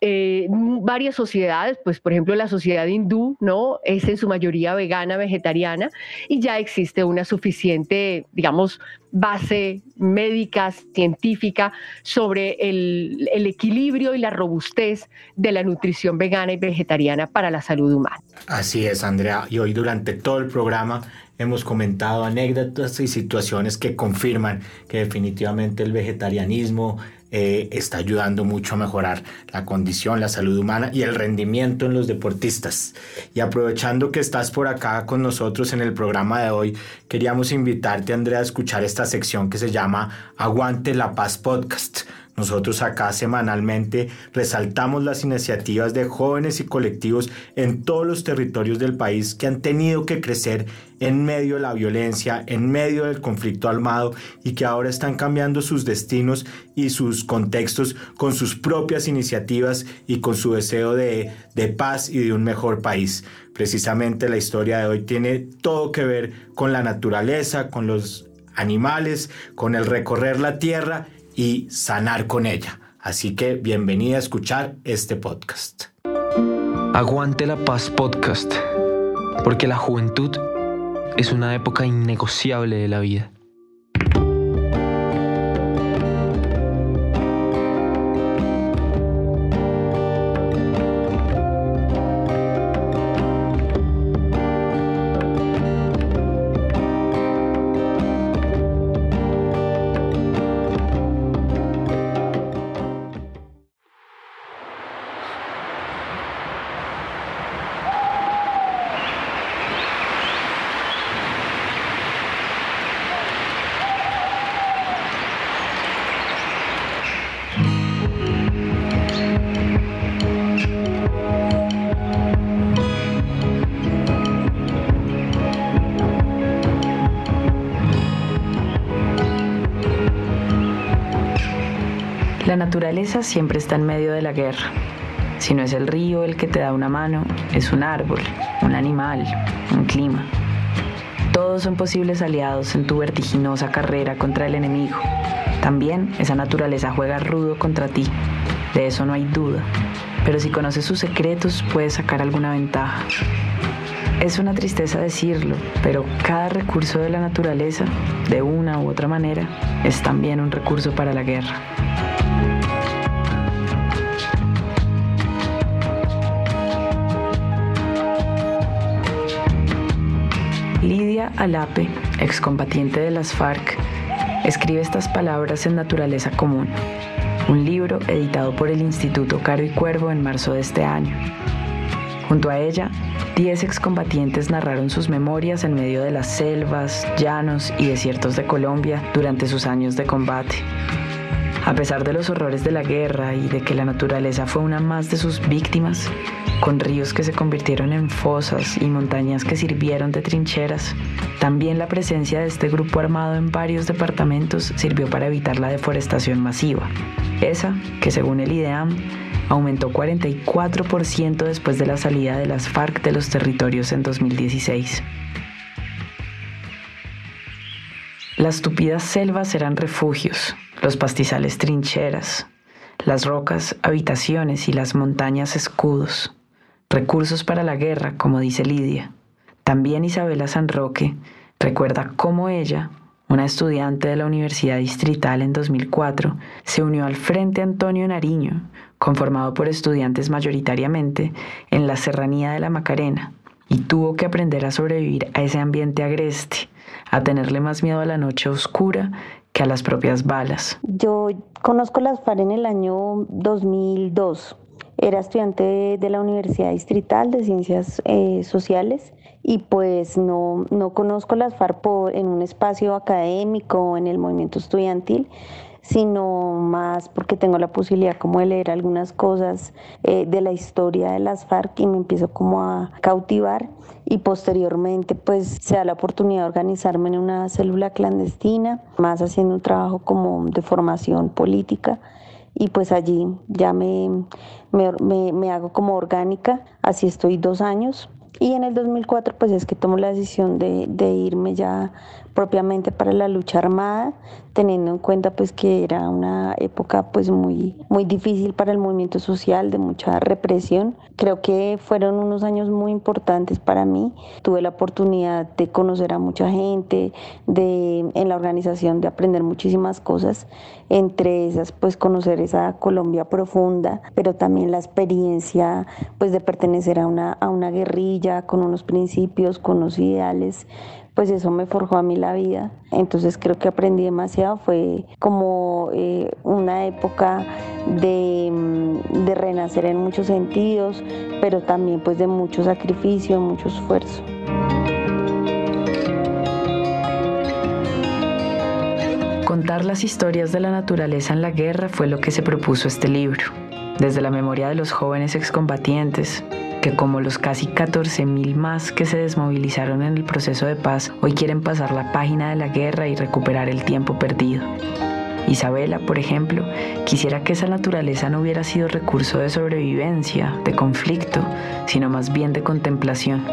eh, varias sociedades, pues por ejemplo la sociedad hindú, ¿no? Es en su mayoría vegana, vegetariana, y ya existe una suficiente, digamos, base médica, científica, sobre el, el equilibrio y la robustez de la nutrición vegana y vegetariana para la salud humana. Así es, Andrea, y hoy durante todo el programa hemos comentado anécdotas y situaciones que confirman que definitivamente el vegetarianismo, eh, está ayudando mucho a mejorar la condición, la salud humana y el rendimiento en los deportistas. Y aprovechando que estás por acá con nosotros en el programa de hoy, queríamos invitarte, Andrea, a escuchar esta sección que se llama Aguante la Paz Podcast nosotros acá semanalmente resaltamos las iniciativas de jóvenes y colectivos en todos los territorios del país que han tenido que crecer en medio de la violencia, en medio del conflicto armado y que ahora están cambiando sus destinos y sus contextos con sus propias iniciativas y con su deseo de, de paz y de un mejor país. Precisamente la historia de hoy tiene todo que ver con la naturaleza, con los animales, con el recorrer la tierra y sanar con ella. Así que bienvenida a escuchar este podcast. Aguante la paz podcast, porque la juventud es una época innegociable de la vida. La naturaleza siempre está en medio de la guerra. Si no es el río el que te da una mano, es un árbol, un animal, un clima. Todos son posibles aliados en tu vertiginosa carrera contra el enemigo. También esa naturaleza juega rudo contra ti. De eso no hay duda. Pero si conoces sus secretos, puedes sacar alguna ventaja. Es una tristeza decirlo, pero cada recurso de la naturaleza, de una u otra manera, es también un recurso para la guerra. Alape, excombatiente de las FARC, escribe estas palabras en Naturaleza Común, un libro editado por el Instituto Caro y Cuervo en marzo de este año. Junto a ella, 10 excombatientes narraron sus memorias en medio de las selvas, llanos y desiertos de Colombia durante sus años de combate. A pesar de los horrores de la guerra y de que la naturaleza fue una más de sus víctimas, con ríos que se convirtieron en fosas y montañas que sirvieron de trincheras, también la presencia de este grupo armado en varios departamentos sirvió para evitar la deforestación masiva, esa que según el IDEAM aumentó 44% después de la salida de las FARC de los territorios en 2016. Las tupidas selvas eran refugios, los pastizales trincheras, las rocas habitaciones y las montañas escudos, recursos para la guerra, como dice Lidia. También Isabela San Roque recuerda cómo ella, una estudiante de la Universidad Distrital en 2004, se unió al Frente Antonio Nariño, conformado por estudiantes mayoritariamente, en la serranía de la Macarena, y tuvo que aprender a sobrevivir a ese ambiente agreste, a tenerle más miedo a la noche oscura que a las propias balas. Yo conozco las FARC en el año 2002. Era estudiante de la Universidad Distrital de Ciencias eh, Sociales y pues no, no conozco las FARC en un espacio académico, en el movimiento estudiantil, sino más porque tengo la posibilidad como de leer algunas cosas eh, de la historia de las FARC y me empiezo como a cautivar y posteriormente pues se da la oportunidad de organizarme en una célula clandestina, más haciendo un trabajo como de formación política y pues allí ya me, me, me hago como orgánica, así estoy dos años. Y en el 2004 pues es que tomo la decisión de, de irme ya propiamente para la lucha armada, teniendo en cuenta pues que era una época pues muy, muy difícil para el movimiento social, de mucha represión. Creo que fueron unos años muy importantes para mí. Tuve la oportunidad de conocer a mucha gente, de en la organización de aprender muchísimas cosas, entre esas pues conocer esa Colombia profunda, pero también la experiencia pues de pertenecer a una, a una guerrilla con unos principios, con unos ideales pues eso me forjó a mí la vida. Entonces creo que aprendí demasiado. Fue como eh, una época de, mm, de, renacer en muchos sentidos, pero también pues de mucho sacrificio, mucho esfuerzo. Contar las historias de la naturaleza en la guerra fue lo que se propuso este libro. Desde la memoria de los jóvenes excombatientes, que como los casi 14.000 más que se desmovilizaron en el proceso de paz, hoy quieren pasar la página de la guerra y recuperar el tiempo perdido. Isabela, por ejemplo, quisiera que esa naturaleza no hubiera sido recurso de sobrevivencia, de conflicto, sino más bien de contemplación.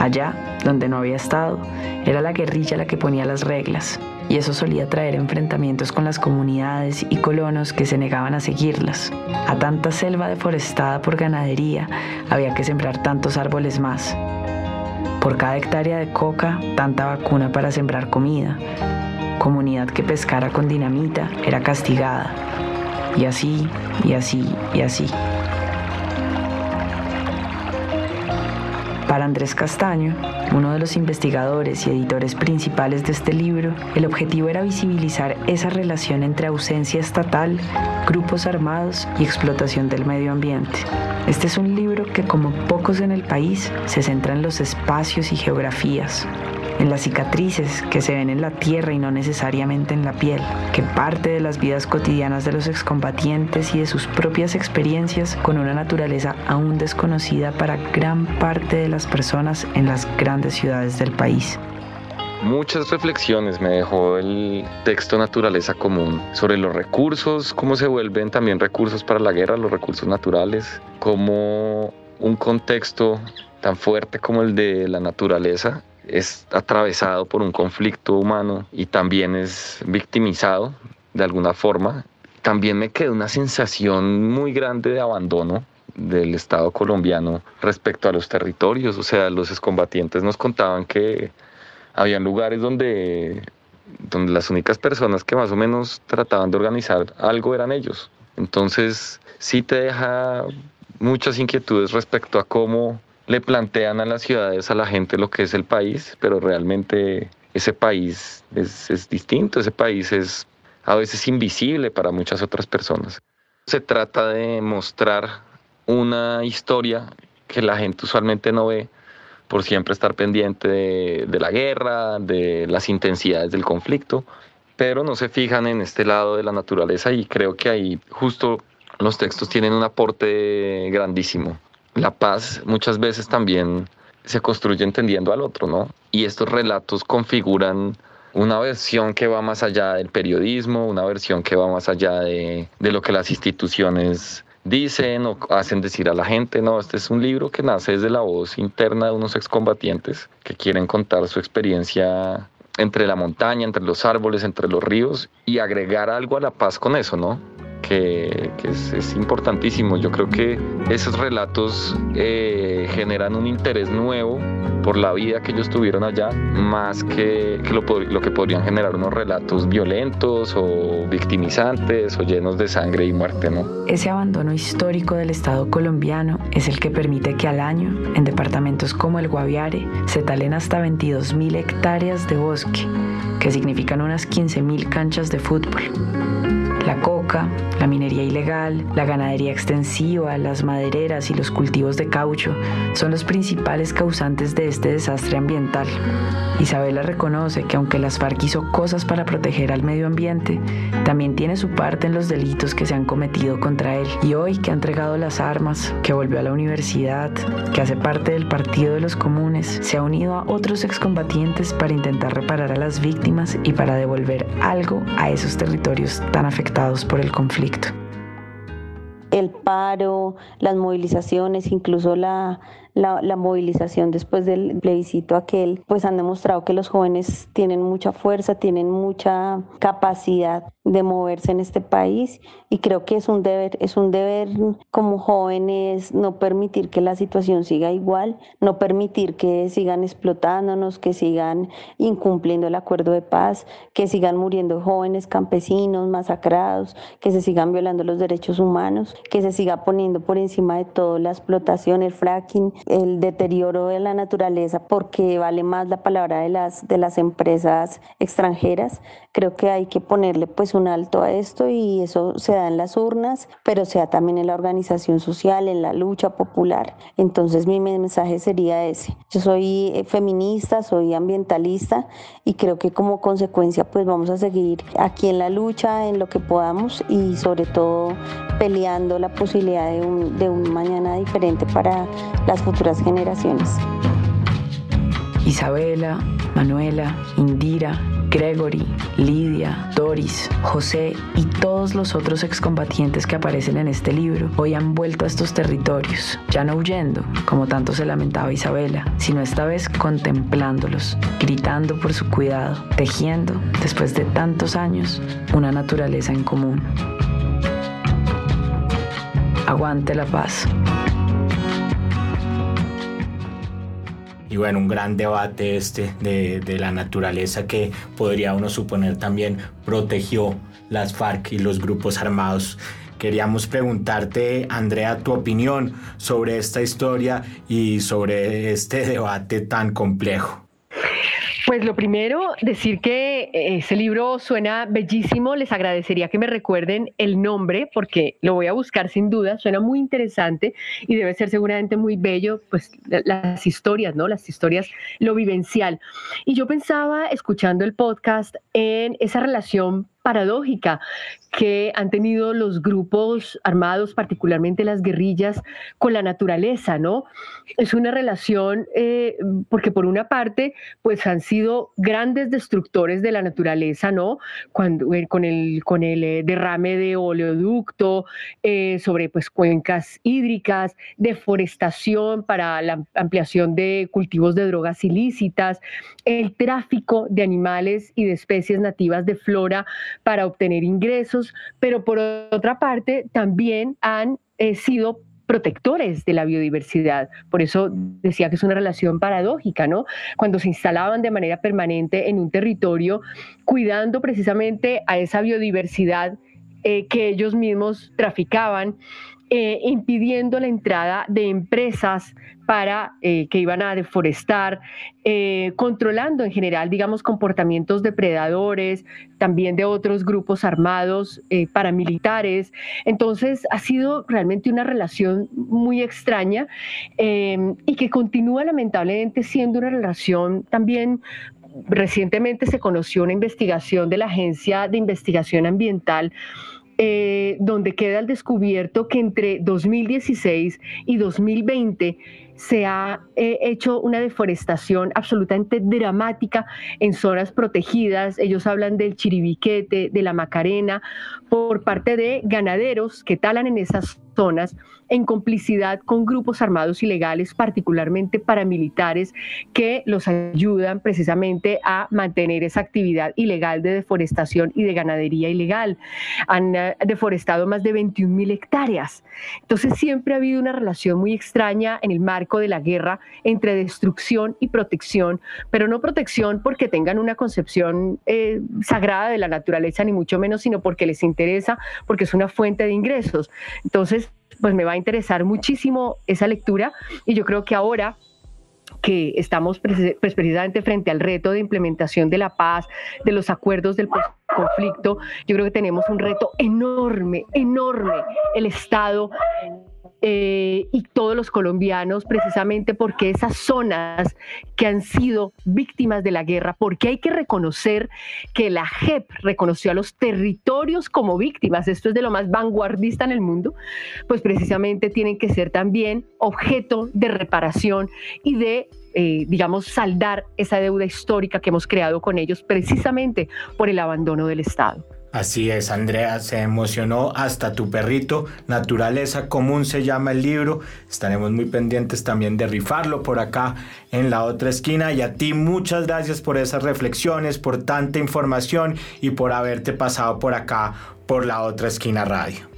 Allá, donde no había estado, era la guerrilla la que ponía las reglas, y eso solía traer enfrentamientos con las comunidades y colonos que se negaban a seguirlas. A tanta selva deforestada por ganadería había que sembrar tantos árboles más. Por cada hectárea de coca, tanta vacuna para sembrar comida. Comunidad que pescara con dinamita era castigada. Y así, y así, y así. Para Andrés Castaño, uno de los investigadores y editores principales de este libro, el objetivo era visibilizar esa relación entre ausencia estatal, grupos armados y explotación del medio ambiente. Este es un libro que, como pocos en el país, se centra en los espacios y geografías, en las cicatrices que se ven en la tierra y no necesariamente en la piel, que parte de las vidas cotidianas de los excombatientes y de sus propias experiencias con una naturaleza aún desconocida para gran parte de las personas en las grandes ciudades del país. muchas reflexiones me dejó el texto Naturaleza Común sobre los recursos, cómo se vuelven también recursos para la guerra, los recursos naturales, cómo un contexto tan fuerte como el de la naturaleza es atravesado por un conflicto humano y también es victimizado de alguna forma. También me quedó una sensación muy grande de abandono del Estado colombiano respecto a los territorios. O sea, los excombatientes nos contaban que habían lugares donde, donde las únicas personas que más o menos trataban de organizar algo eran ellos. Entonces, sí te deja muchas inquietudes respecto a cómo le plantean a las ciudades, a la gente lo que es el país, pero realmente ese país es, distinto, ese país es a veces invisible para muchas otras personas. Se trata de mostrar una historia que la gente usualmente no ve por siempre estar pendiente de, la guerra, de las intensidades del conflicto, pero no se fijan en este lado de la naturaleza y creo que ahí justo los textos tienen un aporte grandísimo. La paz muchas veces también se construye entendiendo al otro, ¿no? Y estos relatos configuran una versión que va más allá del periodismo, una versión que va más allá de, de lo que las instituciones dicen o hacen decir a la gente, no, este es un libro que nace desde la voz interna de unos excombatientes que quieren contar su experiencia entre la montaña, entre los árboles, entre los ríos y agregar algo a la paz con eso, ¿no? Que, es, importantísimo. Yo creo que esos relatos eh, generan un interés nuevo por la vida que ellos tuvieron allá, más que, lo, lo, que podrían generar unos relatos violentos o victimizantes o llenos de sangre y muerte, ¿no? Ese abandono histórico del Estado colombiano es el que permite que al año, en departamentos como el Guaviare, se talen hasta 22.000 hectáreas de bosque, que significan unas 15.000 canchas de fútbol. La coca, la minería ilegal, la ganadería extensiva, las madereras y los cultivos de caucho son los principales causantes de este desastre ambiental. Isabela reconoce que aunque las FARC hizo cosas para proteger al medio ambiente, también tiene su parte en los delitos que se han cometido contra él. Y hoy que ha entregado las armas, que volvió a la universidad, que hace parte del Partido de los Comunes, se ha unido a otros excombatientes para intentar reparar a las víctimas y para devolver algo a esos territorios tan afectados por el conflicto. El paro, las movilizaciones, incluso la, la, movilización después del plebiscito aquel, pues han demostrado que los jóvenes tienen mucha fuerza, tienen mucha capacidad de moverse en este país y creo que es un deber, es un deber como jóvenes no permitir que la situación siga igual, no permitir que sigan explotándonos, que sigan incumpliendo el acuerdo de paz, que sigan muriendo jóvenes campesinos masacrados, que se sigan violando los derechos humanos, que se siga poniendo por encima de todo la explotación, el fracking, el deterioro de la naturaleza porque vale más la palabra de las, de las empresas extranjeras. Creo que hay que ponerle pues un alto a esto y eso se da en las urnas, pero se da también en la organización social, en la lucha popular. Entonces mi mensaje sería ese. Yo soy eh, feminista, soy ambientalista y creo que como consecuencia pues vamos a seguir aquí en la lucha, en lo que podamos y sobre todo peleando la posibilidad de un, de un mañana diferente para las futuras generaciones. Isabela, Manuela, Indira, Gregory, Lidia, Doris, José y todos los otros excombatientes que aparecen en este libro hoy han vuelto a estos territorios, ya no huyendo, como tanto se lamentaba Isabela, sino esta vez contemplándolos, gritando por su cuidado, tejiendo, después de tantos años, una naturaleza en común. Aguante la paz. y bueno, un gran debate este de, de, la naturaleza que podría uno suponer también protegió las FARC y los grupos armados. Queríamos preguntarte, Andrea, tu opinión sobre esta historia y sobre este debate tan complejo. Pues lo primero, decir que eh, ese libro suena bellísimo. Les agradecería que me recuerden el nombre porque lo voy a buscar sin duda. Suena muy interesante y debe ser seguramente muy bello, pues las historias, ¿no? Las historias, lo vivencial. Y yo pensaba, escuchando el podcast, en esa relación paradójica que han tenido los grupos armados, particularmente las guerrillas, con la naturaleza, ¿no? Es una relación eh, porque por una parte, pues han sido grandes destructores de la naturaleza, ¿no? Cuando, eh, con el, eh, derrame de oleoducto sobre pues cuencas hídricas, deforestación para la ampliación de cultivos de drogas ilícitas, el tráfico de animales y de especies nativas de flora para obtener ingresos, pero por otra parte también han eh, sido protectores de la biodiversidad. Por eso decía que es una relación paradójica, ¿no? Cuando se instalaban de manera permanente en un territorio, cuidando precisamente a esa biodiversidad eh, que ellos mismos traficaban, eh, impidiendo la entrada de empresas para eh, que iban a deforestar, eh, controlando en general, digamos, comportamientos depredadores, también de otros grupos armados, paramilitares. Entonces, ha sido realmente una relación muy extraña y que continúa lamentablemente siendo una relación también recientemente se conoció una investigación de la Agencia de Investigación Ambiental eh, donde queda al descubierto que entre 2016 y 2020 se ha eh, hecho una deforestación absolutamente dramática en zonas protegidas. Ellos hablan del chiribiquete, de la macarena, por parte de ganaderos que talan en esas zonas en complicidad con grupos armados ilegales, particularmente paramilitares, que los ayudan precisamente a mantener esa actividad ilegal de deforestación y de ganadería ilegal. Han eh, deforestado más de 21 mil hectáreas. Entonces siempre ha habido una relación muy extraña en el marco de la guerra entre destrucción y protección, pero no protección porque tengan una concepción eh, sagrada de la naturaleza, ni mucho menos, sino porque les interesa, porque es una fuente de ingresos. Entonces, pues me va a interesar muchísimo esa lectura y yo creo que ahora que estamos pues, precisamente frente al reto de implementación de la paz, de los acuerdos del conflicto, yo creo que tenemos un reto enorme, enorme. El Estado eh, y todos los colombianos, precisamente porque esas zonas que han sido víctimas de la guerra, porque hay que reconocer que la JEP reconoció a los territorios como víctimas, esto es de lo más vanguardista en el mundo, pues precisamente tienen que ser también objeto de reparación y de eh, digamos, saldar esa deuda histórica que hemos creado con ellos precisamente por el abandono del Estado. Así es, Andrea, se emocionó hasta tu perrito. Naturaleza común se llama el libro. Estaremos muy pendientes también de rifarlo por acá en la otra esquina. Y a ti muchas gracias por esas reflexiones, por tanta información y por haberte pasado por acá por la otra esquina radio.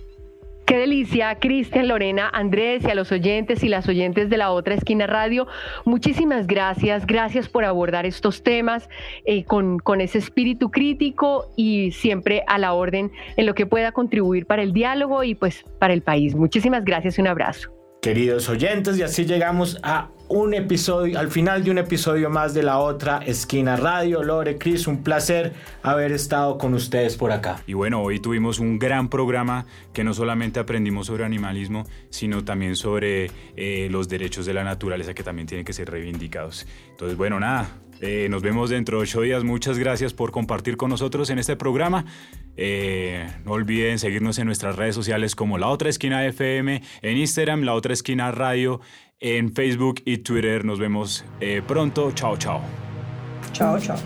Qué delicia, Cristian, Lorena, Andrés y a los oyentes y las oyentes de la otra esquina radio. Muchísimas gracias, gracias por abordar estos temas eh, con, con ese espíritu crítico y siempre a la orden en lo que pueda contribuir para el diálogo y pues para el país. Muchísimas gracias y un abrazo. Queridos oyentes, y así llegamos a un episodio, al final de un episodio más de la otra esquina radio. Lore, Cris, un placer haber estado con ustedes por acá. Y bueno, hoy tuvimos un gran programa que no solamente aprendimos sobre animalismo, sino también sobre eh, los derechos de la naturaleza que también tienen que ser reivindicados. Entonces, bueno, nada, eh, nos vemos dentro de ocho días. Muchas gracias por compartir con nosotros en este programa. Eh, no olviden seguirnos en nuestras redes sociales como La Otra Esquina FM, en Instagram, La Otra Esquina Radio en Facebook y Twitter. Nos vemos eh, pronto. Chao, chao. Chao, chao.